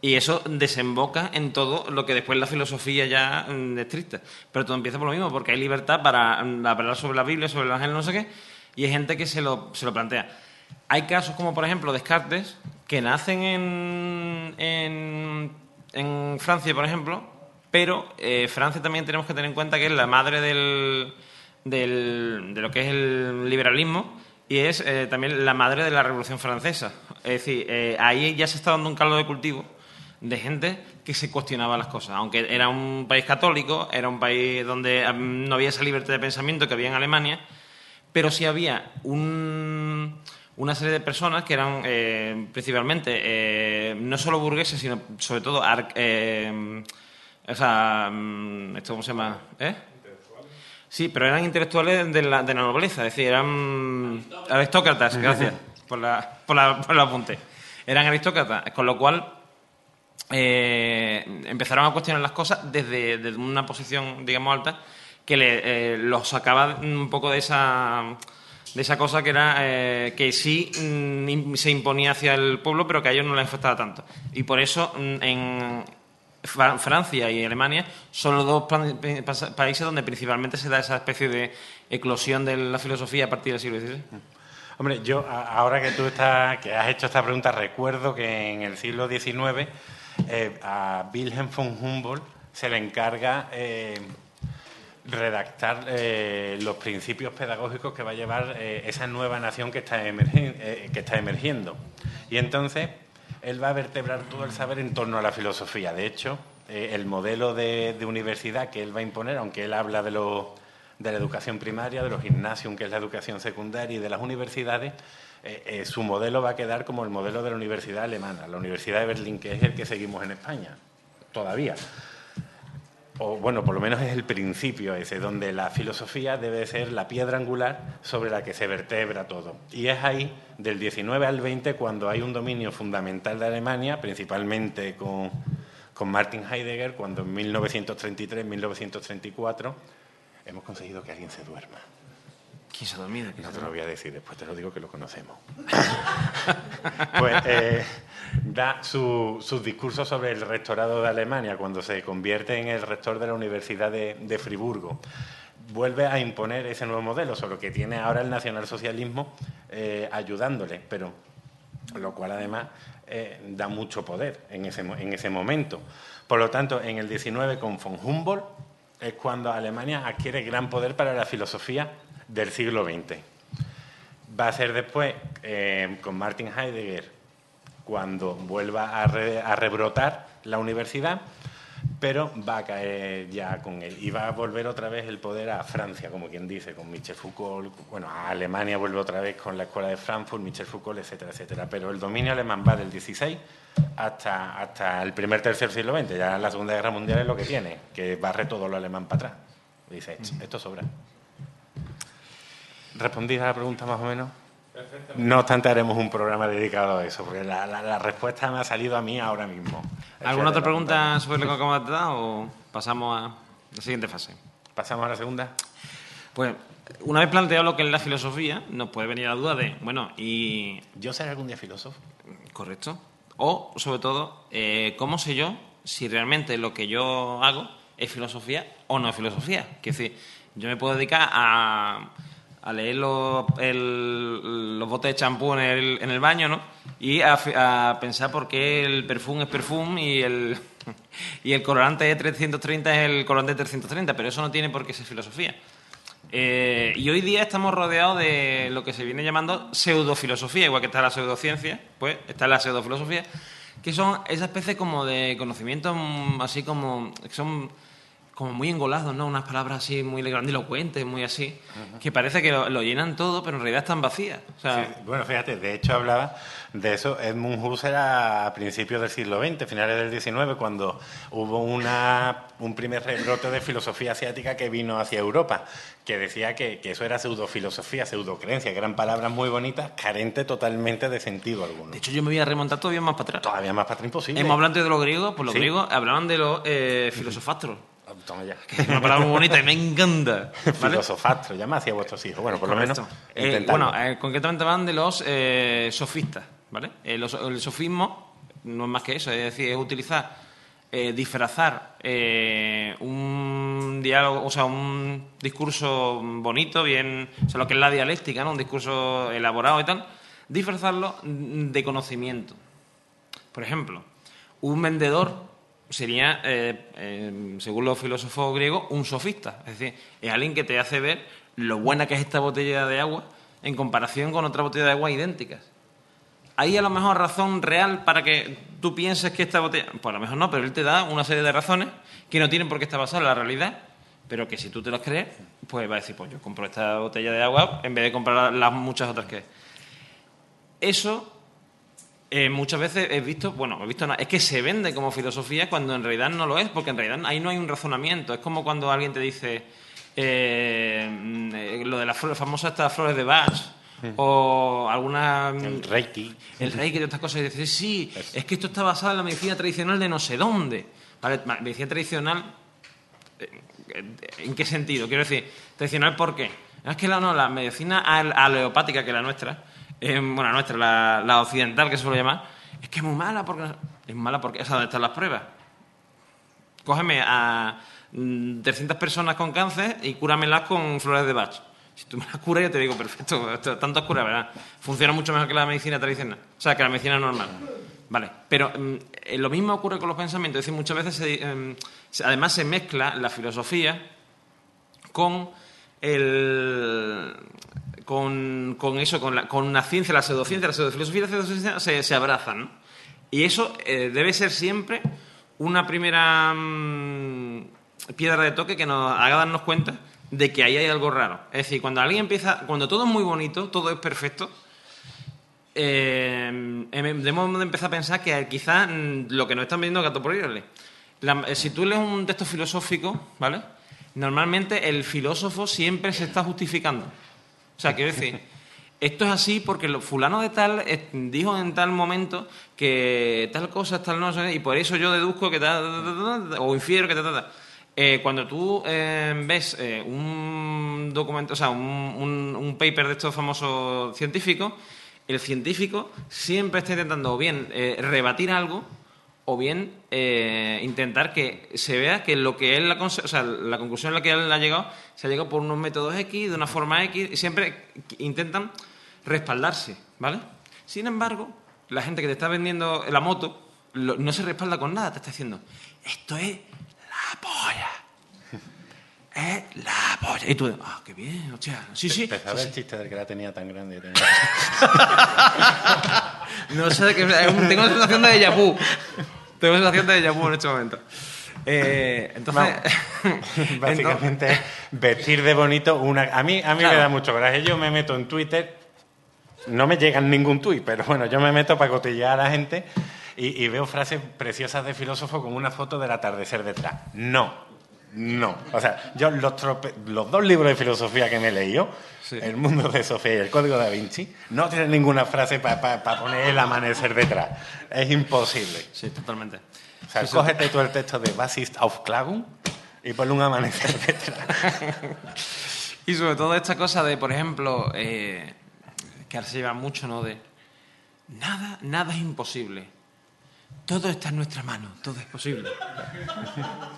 y eso desemboca en todo lo que después la filosofía ya mm, es estricta. Pero todo empieza por lo mismo, porque hay libertad para mm, hablar sobre la Biblia, sobre el Evangelio, no sé qué, y hay gente que se lo, se lo plantea. Hay casos como, por ejemplo, Descartes, que nacen en, en, en Francia, por ejemplo, pero eh, Francia también tenemos que tener en cuenta que es la madre del, del- de lo que es el liberalismo y es eh, también la madre de la Revolución Francesa. Es decir, eh, ahí ya se está dando un caldo de cultivo de gente que se cuestionaba las cosas. Aunque era un país católico, era un país donde mm, no había esa libertad de pensamiento que había en Alemania, pero sí había un- una serie de personas que eran eh, principalmente eh, no solo burgueses, sino sobre todo eh, o sea, mm, ¿esto cómo se llama? ¿Eh? Sí, pero eran intelectuales de la, de la nobleza, es decir, eran aristócratas, gracias por, la, por, la- por el apunte. Eran aristócratas, con lo cual eh, empezaron a cuestionar las cosas desde, desde una posición, digamos, alta, que le, eh, los sacaba un poco de esa, de esa cosa que era eh, que sí mm, se imponía hacia el pueblo, pero que a ellos no les afectaba tanto. Y por eso mm, en Fra- Francia y Alemania son los dos países donde principalmente se da esa especie de eclosión de la filosofía a partir del siglo XVI. Hombre, yo ahora que tú estás, que has hecho esta pregunta, recuerdo que en el siglo XIX eh, a Wilhelm von Humboldt se le encarga eh, redactar eh, los principios pedagógicos que va a llevar esa nueva nación que está, emergiendo. Y entonces él va a vertebrar todo el saber en torno a la filosofía. De hecho, el modelo de, universidad que él va a imponer, aunque él habla de, de la educación primaria, de los gimnasios, que es la educación secundaria, y de las universidades, eh, eh, su modelo va a quedar como el modelo de la universidad alemana, la Universidad de Berlín, que es el que seguimos en España, todavía o bueno, por lo menos es el principio ese, donde la filosofía debe ser la piedra angular sobre la que se vertebra todo. Y es ahí, del 19 al 20, cuando hay un dominio fundamental de Alemania, principalmente con, con Martin Heidegger, cuando en 1933-1934 hemos conseguido que alguien se duerma. ¿Quién se ha dormido? ¿Quién No te lo voy a decir después, te lo digo que lo conocemos. <laughs> pues eh, da su- sus discursos sobre el rectorado de Alemania cuando se convierte en el rector de la Universidad de, de Friburgo. Vuelve a imponer ese nuevo modelo, solo que tiene ahora el nacionalsocialismo eh, ayudándole, pero lo cual además eh, da mucho poder en ese, en ese momento. Por lo tanto, en el 19 con von Humboldt es cuando Alemania adquiere gran poder para la filosofía del siglo XX. Va a ser después eh, con Martin Heidegger cuando vuelva a, re- a rebrotar la universidad, pero va a caer ya con él. Y va a volver otra vez el poder a Francia, como quien dice, con Michel Foucault. Bueno, a Alemania vuelve otra vez con la Escuela de Frankfurt, Michel Foucault, etcétera, etcétera. Pero el dominio alemán va del 16 hasta, hasta el primer tercer siglo XX. Ya la Segunda Guerra Mundial es lo que tiene, que barre todo lo alemán para atrás. Dice, "Ch, esto sobra. ¿Respondí a la pregunta más o menos? No obstante, haremos un programa dedicado a eso, porque la, la- la respuesta me ha salido a mí ahora mismo. ¿Alguna otra pregunta sobre lo que acabamos de dar o pasamos a la siguiente fase? ¿Pasamos a la segunda? Pues, una vez planteado lo que es la filosofía, nos puede venir la duda de, bueno, y ¿Yo seré algún día filósofo? correcto. O, sobre todo, eh, ¿cómo sé yo si realmente lo que yo hago es filosofía o no es filosofía? Que decir, yo me puedo dedicar a, a leer los, los botes de champú en el, en el baño, ¿no? Y a, a pensar por qué el perfume es perfume y el, <laughs> y el colorante 330 es el colorante 330, pero eso no tiene por qué ser filosofía. Eh, y hoy día estamos rodeados de lo que se viene llamando pseudofilosofía, igual que está la pseudociencia, pues está la pseudofilosofía, que son esa especie como de conocimientos mm, así como que son como muy engolados, ¿no? Unas palabras así muy grandilocuentes, muy así, que parece que lo, lo llenan todo, pero en realidad están vacías. O sea, Sí, bueno, fíjate, de hecho hablaba de eso Edmund Husserl a principios del siglo XX, finales del XIX, cuando hubo una, un primer rebrote de filosofía asiática que vino hacia Europa, que decía que, que eso era pseudofilosofía, pseudocreencia, que eran palabras muy bonitas, carentes totalmente de sentido alguno. de hecho, yo me voy a remontar todavía más para atrás. Todavía más para imposible. Hemos hablado de los griegos, pues los Sí. griegos hablaban de los eh, filosofastros. Toma ya. Es una palabra muy bonita y me encanta. <laughs> ¿vale? Filosofastro, llama hacia vuestros hijos. Bueno, por lo menos. Eh, bueno, eh, concretamente van de los eh, sofistas, ¿vale? Eh, los- el sofismo no es más que eso, es decir, es utilizar, eh, disfrazar eh, un un diálogo, o sea, un discurso bonito, bien, o sea, lo que es la dialéctica, ¿no? Un discurso elaborado y tal, disfrazarlo de conocimiento. Por ejemplo, un vendedor sería, eh, eh, según los filósofos griegos, un sofista. Es decir, es alguien que te hace ver lo buena que es esta botella de agua en comparación con otra botella de agua idénticas. ¿Hay a lo mejor razón real para que tú pienses que esta botella.? Pues a lo mejor no, pero él te da una serie de razones que no tienen por qué estar basadas en la realidad, pero que si tú te las crees, pues va a decir, pues yo compro esta botella de agua en vez de comprar las muchas otras que. Eso eh, muchas veces he visto, bueno, he visto es que se vende como filosofía cuando en realidad no lo es, porque en realidad ahí no hay un razonamiento. Es como cuando alguien te dice eh, lo de las famosas estas flores de Bach, o alguna... El Reiki. El Reiki y otras cosas. Y dices, sí, es que esto está basado en la medicina tradicional de no sé dónde. ¿Vale? Medicina tradicional, eh, ¿en qué sentido? Quiero decir, tradicional, ¿por qué? Es que la, no, la medicina al- aleopática, que es la nuestra, eh, bueno, nuestra, la, occidental, que se suele llamar, es que es muy mala porque... Es mala porque... ¿Sabes dónde están las pruebas? Cógeme a mm, 300 personas con cáncer y cúramelas con flores de Bach. Si tú me las curas, yo te digo, perfecto, esto- tanto cura, ¿verdad? Funciona mucho mejor que la medicina tradicional. O sea, que la medicina normal. Vale, pero mm, eh, lo mismo ocurre con los pensamientos. Es decir, muchas veces, se, se- además, se mezcla la filosofía con el con, eso, con, la, con la ciencia, la pseudociencia, la pseudofilosofía la pseudociencia se, se abrazan. Y eso eh, debe ser siempre una primera mm, piedra de toque que nos haga darnos cuenta de que ahí hay algo raro. Es decir, cuando alguien empieza, cuando todo es muy bonito, todo es perfecto, eh, em- debemos de empezar a pensar que quizás mm, lo que nos están es gato por. La- eh, si tú lees un texto filosófico, ¿vale? Normalmente el filósofo siempre se está justificando. O sea, quiero decir, esto es así porque lo, fulano de tal eh, dijo en tal momento que tal cosa, tal no sé, y por eso yo deduzco que tal, o infiero que tal. Eh, cuando tú eh, ves eh, un documento, o sea, un, un- un paper de estos famosos científicos, el científico siempre está intentando o bien rebatir algo o bien eh, intentar que se vea que lo que él, la, o sea, la conclusión a la que él ha llegado, se ha llegado por unos métodos X, de una forma X, y siempre intentan respaldarse, ¿vale? Sin embargo, la gente que te está vendiendo la moto lo- no se respalda con nada, te está diciendo, esto es la polla. <laughs> Es la polla. Y tú, ah, qué bien, hostia. Sí, sí. Empezaba sí, el sí. chiste del que la tenía tan grande. tenía- <laughs> No sé de qué. Tengo una sensación de déjà vu. Tengo sensación de déjà vu en este momento. Eh, entonces. <laughs> Básicamente es vestir de bonito una... A mí, a mí Claro. me da mucho coraje. Yo me meto en Twitter, no me llegan ningún tuit, pero bueno, yo me meto para cotillear a la gente y, y veo frases preciosas de filósofo con una foto del atardecer detrás. No, no. O sea, yo los, trope- los dos libros de filosofía que me he leído, Sí. El mundo de Sofía y el código da Vinci, no tienen ninguna frase para poner el amanecer detrás. Es imposible. Sí, totalmente. O sea, cógete tú el texto de Basist auf Klagung y ponle un amanecer <laughs> detrás. Y sobre todo esta cosa de, por ejemplo, eh, que ahora se lleva mucho, ¿no? De nada, nada es imposible. Todo está en nuestra mano, todo es posible.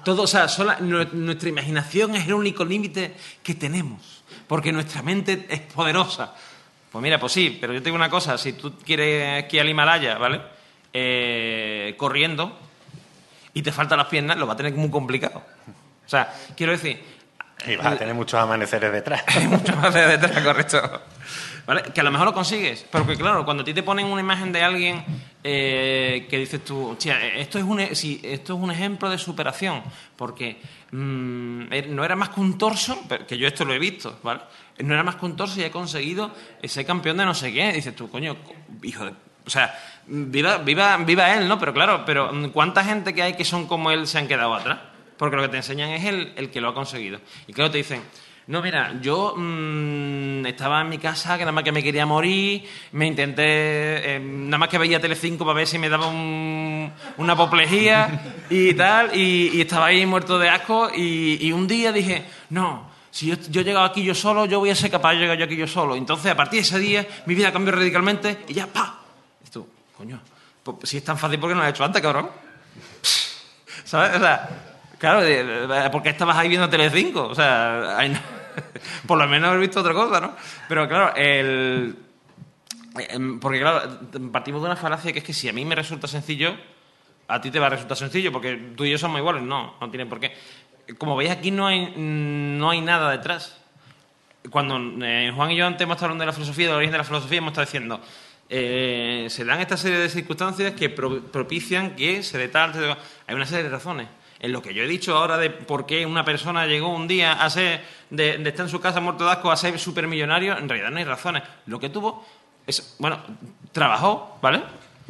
Todo, o sea, sola- nuestra imaginación es el único límite que tenemos, porque nuestra mente es poderosa. Pues mira, pues sí, pero yo te digo una cosa, si tú quieres esquiar al Himalaya, ¿vale? Eh, corriendo y te faltan las piernas, lo va a tener muy complicado. O sea, quiero decir, Y vas a tener muchos amaneceres detrás. <laughs> hay mucho más de detrás, correcto. Que a lo mejor lo consigues, pero que claro, cuando a ti te ponen una imagen de alguien eh, que dices tú, hostia, esto es, un, e- esto es un ejemplo de superación, porque mm, eh, no era más que un torso, que yo esto lo he visto, ¿vale? No era más que un torso y he conseguido ser campeón de no sé qué. Dices tú, coño, hijo de... O sea, viva, viva, viva él, ¿no? Pero claro, pero mm, ¿cuánta gente que hay que son como él se han quedado atrás? Porque lo que te enseñan es el, el que lo ha conseguido. Y claro, te dicen, no, mira, yo mm, estaba en mi casa, que nada más que me quería morir, me intenté, eh, nada más que veía Telecinco para ver si me daba un- una apoplejía y tal, y, estaba ahí muerto de asco, y, un día dije, no, si yo, yo he llegado aquí yo solo, yo voy a ser capaz de llegar yo aquí yo solo. Entonces, a partir de ese día, mi vida cambió radicalmente y ya, ¡pa! Y coño, pues, si es tan fácil, ¿por qué no lo has hecho antes, cabrón? <laughs> ¿Sabes? O sea, Claro, ¿por qué estabas ahí viendo Telecinco? O sea, ahí <laughs> por lo menos haber visto otra cosa, ¿no? Pero claro, el... em, Porque claro, partimos de una falacia que es que si a mí me resulta sencillo, a ti te va a resultar sencillo, porque tú y yo somos iguales. No, no tiene por qué. Como veis, aquí no hay, no hay nada detrás cuando eh, Juan y yo antes hemos estado hablando de la filosofía, del origen de la filosofía, hemos estado diciendo, eh, se dan esta serie de circunstancias que pro- propician que se dé Hay una serie de razones. En lo que yo he dicho ahora de por qué una persona llegó un día a ser, de, estar en su casa muerto de asco a ser supermillonario, en realidad no hay razones. Lo que tuvo es, bueno, trabajó, ¿vale?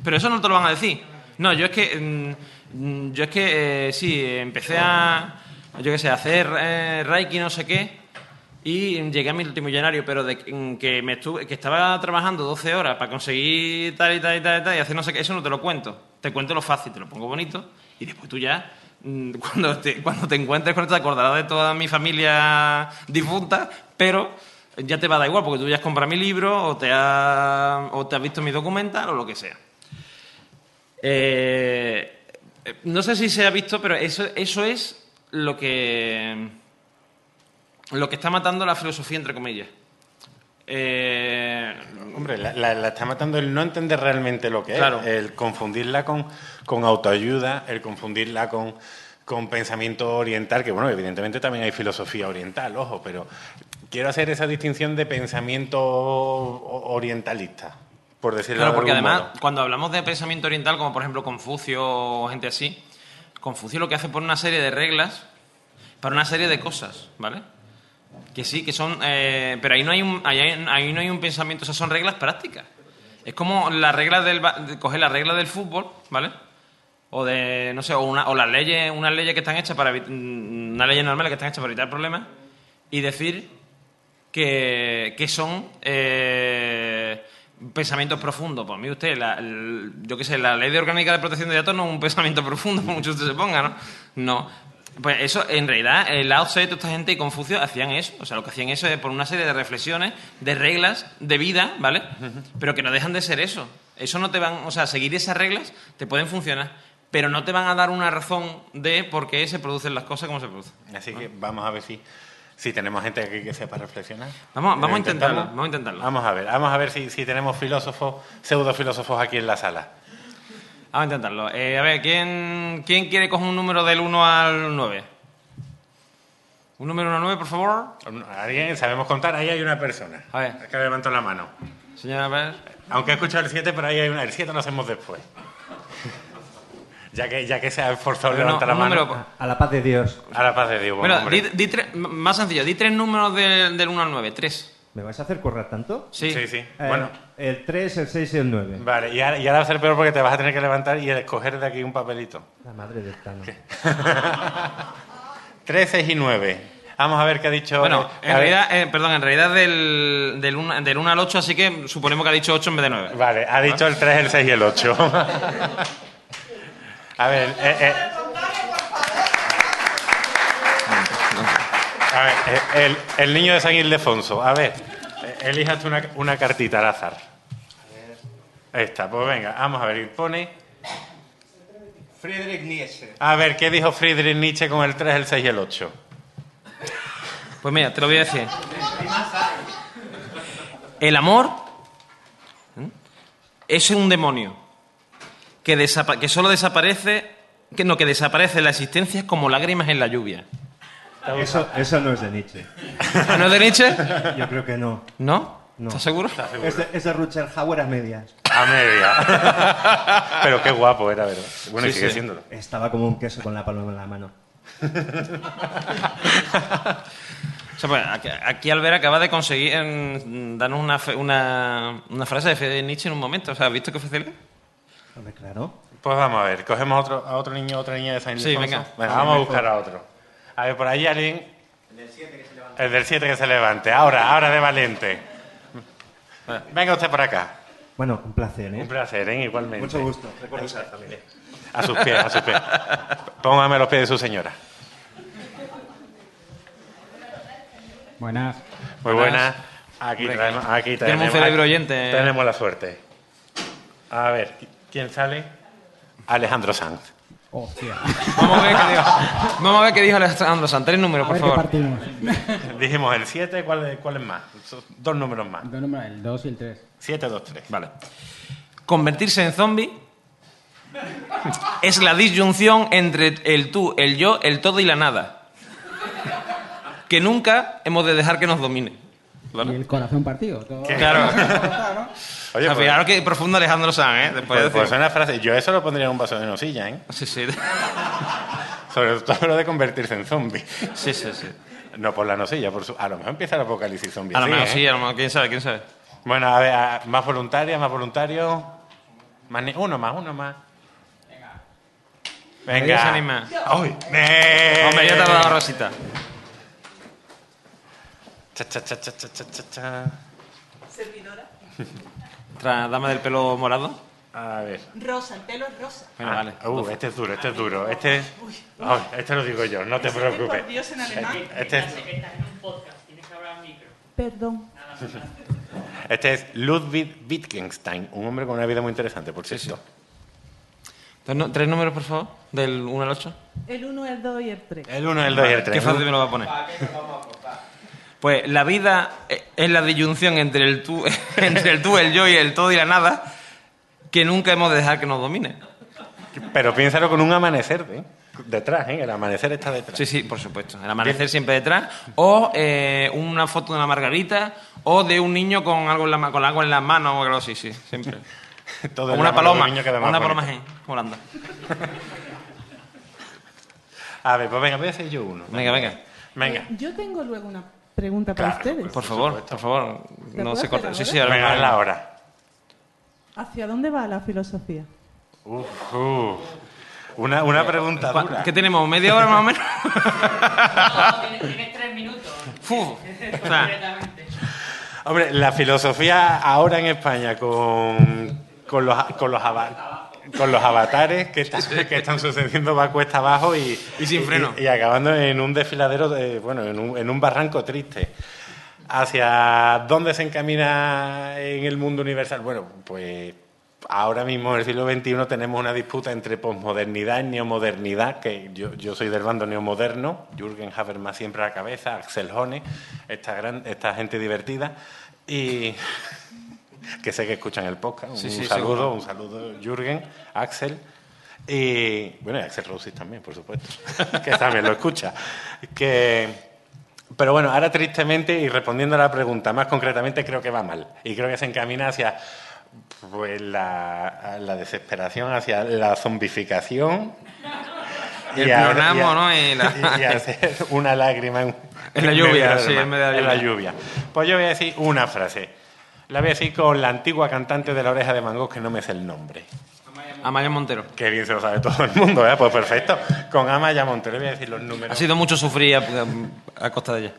Pero eso no te lo van a decir. No, yo es que, mm, mm, yo es que, eh, sí, empecé a, yo qué sé, a hacer eh, Reiki no sé qué, y llegué a multimillonario, pero de que- que me estuve, que estaba trabajando 12 horas para conseguir tal y tal y tal y tal y hacer no sé qué, eso no te lo cuento. Te cuento lo fácil, te lo pongo bonito y después tú ya, mm, <laughs> cuando te, cuando te encuentres con esto, te acordarás de toda mi familia difunta, pero ya te va a dar igual porque tú ya has comprado mi libro o te, has, o te has visto mi documental o lo que sea. Eh, eh, no sé si se ha visto, pero eso, eso es lo que lo que está matando la filosofía, entre comillas. Eh, Hombre, la, la- la está matando el no entender realmente lo que Claro. es, el confundirla con, con autoayuda, el confundirla con, con pensamiento oriental, que bueno, evidentemente también hay filosofía oriental, ojo, pero quiero hacer esa distinción de pensamiento orientalista, por decirlo claro, porque además, modo. cuando hablamos de pensamiento oriental, como por ejemplo Confucio o gente así, Confucio lo que hace por una serie de reglas para una serie de cosas, ¿vale? Que sí, que son. eh, pero ahí no, hay un, ahí, ahí no hay un pensamiento, o sea, son reglas prácticas. Es como las reglas del. de coger las reglas del fútbol, ¿vale? O de, no sé, o, una, o las leyes, unas leyes que están hechas para evitar. Unas leyes normales que están hechas para evitar problemas y decir que, que son eh, pensamientos profundos. Pues mire usted, la, el- yo qué sé, la ley de orgánica de protección de datos no es un <laughs> pensamiento profundo, por mucho usted se ponga, ¿no? No. Pues eso, en realidad, el Lao Tse, toda esta gente y Confucio hacían eso. O sea, lo que hacían eso es por una serie de reflexiones, de reglas de vida, ¿vale? Pero que no dejan de ser eso. Eso no te van, o sea, seguir esas reglas te pueden funcionar, pero no te van a dar una razón de por qué se producen las cosas como se producen. Así que vamos a ver si, si tenemos gente aquí que sepa reflexionar. Vamos- vamos a intentarlo, intentamos. vamos a intentarlo. Vamos a ver, vamos a ver si, si tenemos filósofos, pseudofilósofos aquí en la sala. Vamos a intentarlo. Eh, a ver, ¿quién, ¿quién quiere coger un número del 1 al 9? Un número 1 al 9, por favor. ¿Alguien? ¿Sabemos contar? Ahí hay una persona. A ver. Que levantó la mano. Señora, a ver. Aunque he escuchado el 7, pero ahí hay una. El 7 lo hacemos después. Ya, que, ya que se ha esforzado Bueno, levantar la mano. número- A la paz de Dios. A la paz de Dios. Bueno, di, di tres- m- más sencillo, di tres números de- del 1 al 9. Tres. ¿Me vais a hacer correr tanto? Sí. Sí, sí. Eh, Bueno, El 3, el 6 y el 9. vale. Y ahora, y ahora va a ser peor porque te vas a tener que levantar y escoger de aquí un papelito. La madre del Tano. 3, 6 y 9. Vamos a ver qué ha dicho. Bueno, eh, en realidad, eh, perdón, en realidad del, del, 1, del 1 al 8, así que suponemos que ha dicho 8 en vez de 9. Vale, ha dicho el 3, el 6 y el 8. <laughs> a ver, eh, eh. A ver, eh, el, el niño de San Ildefonso. A ver, eh, elíjate una, una cartita al azar. Esta, pues venga, vamos a ver. Pone. Friedrich Nietzsche. A ver, ¿qué dijo Friedrich Nietzsche con el 3, el 6 y el 8? Pues mira, te lo voy a decir. El amor es un demonio que, desapa- que solo desaparece, que no, que desaparece la existencia como lágrimas en la lluvia. Eso, eso no es de Nietzsche. ¿Ah, <laughs> ¿No es de Nietzsche? Yo creo que no. ¿No? No. ¿Estás seguro? Es de, es de Hauer a medias. A media. <laughs> Pero qué guapo era, ¿verdad? Bueno, y sigue sí. siéndolo. Estaba como un queso con la paloma en la mano. <laughs> O sea, pues, aquí, aquí Albert acaba de conseguir darnos una, fe- una, una frase de Friedrich Nietzsche en un momento. O sea, ¿has visto qué fácil? Hombre, claro. Pues vamos a ver, cogemos a otro, a otro niño, otra niña de San Sí, Ildefonso. venga. vamos a buscar a otro. A ver, por ahí alguien. El del 7 que se levante. Ahora, ahora de valiente. Venga usted por acá. Bueno, un placer, Un ¿eh? placer, ¿eh? igualmente. Mucho gusto. Familia. A sus pies, a sus pies. Póngame a los pies de su señora. Buenas. Muy buena. Aquí traemos, aquí tenemos tenemos. un cerebro oyente. Tenemos la suerte. A ver, ¿quién sale? Alejandro Sanz. Hostia. Vamos a ver qué dijo, vamos a ver qué dijo Alejandro Sanz. Tres números, A por ver qué favor. partimos. <laughs> Dijimos el 7, ¿cuál, es- ¿cuál es más? Dos números más. Dos números, el 2 y el 3. 7, 2, 3. Vale. Convertirse en zombie es la disyunción entre el tú, el yo, el todo y la nada. Que nunca hemos de dejar que nos domine. Y el corazón partido. Todo... Claro. <laughs> Oye, o sea, pues- fijaros qué profundo Alejandro Sanz, ¿eh? Después Pues, de pues decir- una frase. Yo eso lo pondría en un vaso de nocilla, ¿eh? Sí, sí. <laughs> Sobre todo lo de convertirse en zombie. Sí, sí, sí. No por la nocilla, por su... a lo mejor empieza el apocalipsis zombie. A lo mejor ¿eh? sí, a lo mejor, quién sabe, quién sabe. Bueno, a ver, a- más voluntaria, más voluntario. Más ni- Uno más, uno más. Nadie Venga. se anima. ¡Ay! ¡Eh! Hombre, ya te ha dado Rosita. Cha, cha, cha, cha, cha, cha, cha, cha. <laughs> Tra- dama del pelo morado. A ver. Rosa, el pelo es rosa. Bueno, Ah, vale. Uh, este es duro, este es duro. Este, Ay, este lo digo yo, no te preocupes. Por Dios en alemán. Este es, Perdón. <laughs> este es Ludwig Wittgenstein, un hombre con una vida muy interesante, por cierto. Tres, nu- tres números, por favor, del 1 al 8. El 1, el 2 y el 3. El 1, el 2 y el 3. Qué fácil me lo va a poner. Pues la vida eh, es la disyunción entre el tú, <laughs> entre el tú, el yo y el todo y la nada, que nunca hemos de dejar que nos domine. Pero piénsalo con un amanecer ¿eh? detrás, ¿eh? El amanecer está detrás. Sí, sí, por supuesto. El amanecer siempre detrás. O eh, una foto de una margarita. O de un niño con algo en, la, ma- con algo en las manos o algo así, sí, siempre. <laughs> Todo una paloma. Una paloma volando. A ver, pues venga, voy a hacer yo uno. Venga, venga. Venga. Eh, yo tengo luego una pregunta para Claro, ustedes. Por favor, por favor. ¿Te No se corte. hacer Sí, sí, ahora? la hora. ¿Hacia dónde va la filosofía? Uf, uf. Una, una pregunta ¿Cuá- dura. ¿Qué tenemos? ¿Media hora más o menos? <laughs> Tienes tres minutos. Fu. <laughs> O sea, Hombre, la filosofía ahora en España con, con, los, con, los, ava- con los avatares que, están- que están sucediendo va cuesta abajo y, Y sin freno. Y, y acabando en un desfiladero, de, bueno, en un, en un barranco triste. ¿Hacia dónde se encamina en el mundo universal? Bueno, pues ahora mismo en el siglo XXI tenemos una disputa entre posmodernidad y neomodernidad, que yo, yo soy del bando neomoderno, Jürgen Habermas siempre a la cabeza, Axel Hone, esta, gran, esta gente divertida, y <laughs> que sé que escuchan el podcast. Sí, un sí, saludo, un saludo, Jürgen, Axel. Y bueno, y Axel Rossi también, por supuesto, <laughs> que también lo escucha. Que, pero bueno, ahora tristemente y respondiendo a la pregunta más concretamente, creo que va mal. Y creo que se encamina hacia pues, la, la desesperación, hacia la zombificación. <laughs> El a- ¿no? Y la- y hacer una lágrima en, En la lluvia, sí, en medio de la en la lluvia. Pues yo voy a decir una frase. La voy a decir con la antigua cantante de la oreja de Mango, que no me sé el nombre. Amaya Montero. Que bien se lo sabe todo el mundo, ¿eh? Pues perfecto. Con Amaya Montero voy a decir los números. Ha sido mucho sufrir a, a costa de ella.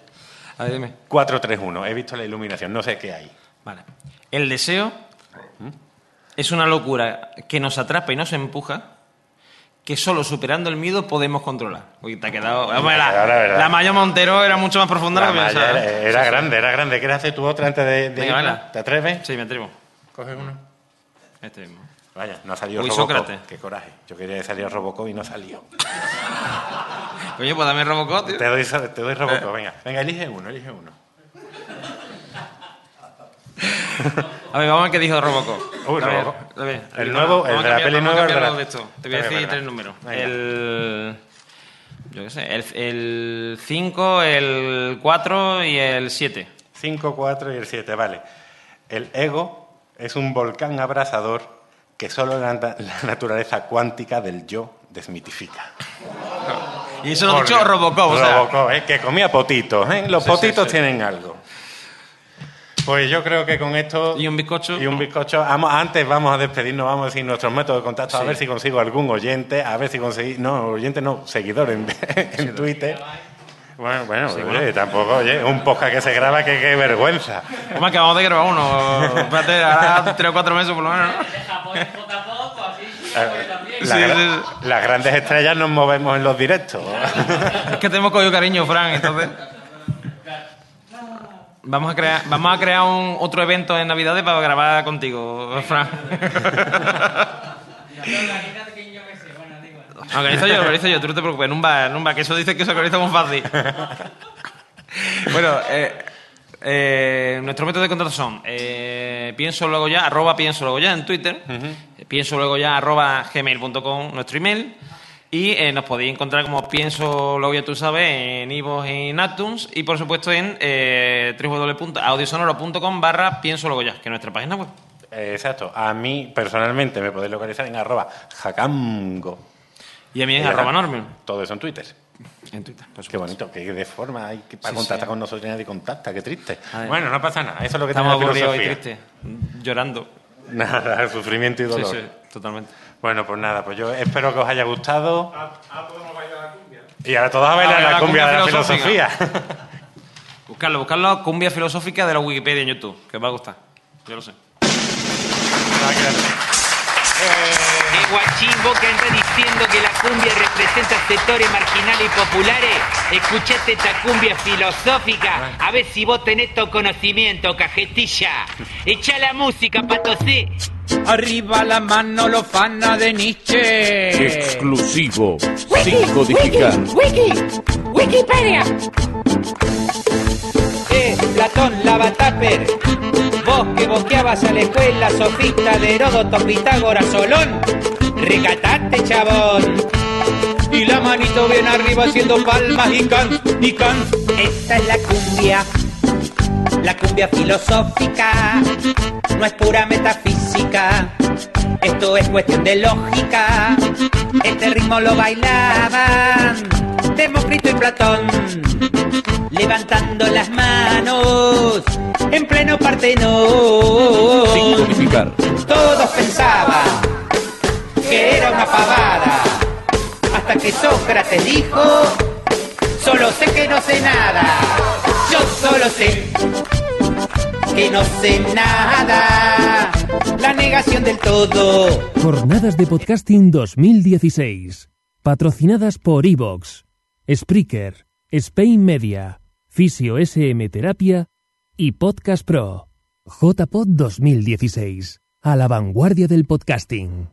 A ver, dime. 431. He visto la iluminación, no sé qué hay. Vale. El deseo es una locura que nos atrapa y nos empuja, que solo superando el miedo podemos controlar. Uy, te ha quedado. La, la Maya Montero era mucho más profunda que pensaba. era, era Sí, sí. grande, era grande. ¿Quieres hacer tú otra antes de, de Venga. ¿Te atreves? Sí, me atrevo. Coge uno. Este mismo. Vaya, no ha salido Uy, Robocop. Sócrates. Qué coraje. Yo quería que saliera Robocop y no salió. <laughs> Oye, pues dame Robocop, tío. Te doy, te doy Robocop, venga. Venga, elige uno, elige uno. <laughs> A ver, vamos a ver qué dijo Robocop. Uy, A ver, Robocop. a ver. El nuevo, el de la peli nueva, de esto. Te voy a decir tres números. El. Yo qué sé. El- El 5, el 4 y el 7. 5, 4 y el 7, vale. El ego es un volcán abrasador que solo la, la naturaleza cuántica del yo desmitifica. Y eso lo ha dicho Dios. Robocop, o sea. Robocop, ¿eh? que comía potitos. ¿eh? Los Sí, sí, potitos sí. tienen algo. Pues yo creo que con esto... Y un bizcocho. Y un bizcocho. Vamos- antes vamos a despedirnos, vamos a decir nuestros métodos de contacto, a ver si consigo algún oyente, a ver si conseguí... No, oyente no, seguidor en, <laughs> en Twitter. Bueno, bueno, Sí, oye, bueno. tampoco, oye, un podcast que se graba, que qué vergüenza. Que vamos de grabar uno. Espérate, ahora tres o cuatro meses por lo menos. <laughs> la Sí, sí, Las grandes estrellas nos movemos en los directos. Es que te hemos cogido cariño, Fran, entonces. Vamos a crear, vamos a crear un, otro evento en Navidades para grabar contigo, Fran. <laughs> Organizo yo, organizo yo, tú no te preocupes, en un bar, en un bar, que eso dice que se organiza muy fácil. bueno, eh, eh, nuestros métodos de contacto son eh, pienso luego ya, arroba pienso luego ya en Twitter, eh, pienso luego ya arroba gmail.com nuestro email y eh, nos podéis encontrar como pienso luego ya tú sabes en iVoox y en iTunes y por supuesto en eh, www.audiosonoro.com barra pienso luego ya, que es nuestra página web. Exacto. A mí, personalmente, me podéis localizar en arroba jacango. Y a mí en arroba normal. Todo eso en Twitter. En Twitter, por Qué bonito, que de forma hay que para Sí, contactar sí. con nosotros y nadie contacta, qué triste. Bueno, no pasa nada, eso es lo que Estamos aburridos y tristes, llorando. <laughs> Nada, sufrimiento y Sí, dolor. sí, totalmente. Bueno, pues nada, pues yo espero que os haya gustado. Y ahora todos a bailar A bailar la la cumbia de la cumbia filosofía. <laughs> Buscarlo, buscarlo, cumbia filosófica de la Wikipedia en YouTube, que os va a gustar. Yo lo sé. Eh, guachín, que andás diciendo que la cumbia representa sectores marginales y populares, escuchate esta cumbia filosófica, a ver si vos tenés todo conocimiento, cajetilla. Echa la música, patosé. Arriba la mano, los fana de Nietzsche. Exclusivo. Sin codificar. Wiki, Wikipedia. Eh, Platón, Lavataper, vos que boqueabas a la escuela, sofista de Heródoto, Pitágoras, Solón, recatate, chabón. Y la manito bien arriba haciendo palmas y can, y can. Esta es la cumbia, la cumbia filosófica, no es pura metafísica, esto es cuestión de lógica. Este ritmo lo bailaban Demócrito y Platón, levantando las manos en pleno Sin Partenón. codificar. Todos pensaban que era una pavada, hasta que Sócrates dijo, solo sé que no sé nada, yo solo sé que no sé nada, la negación del todo. Jornadas de Podcasting 2016. Patrocinadas por Evox, Spreaker, Spain Media, Fisio SM Terapia y Podcast Pro. JPod 2016. A la vanguardia del podcasting.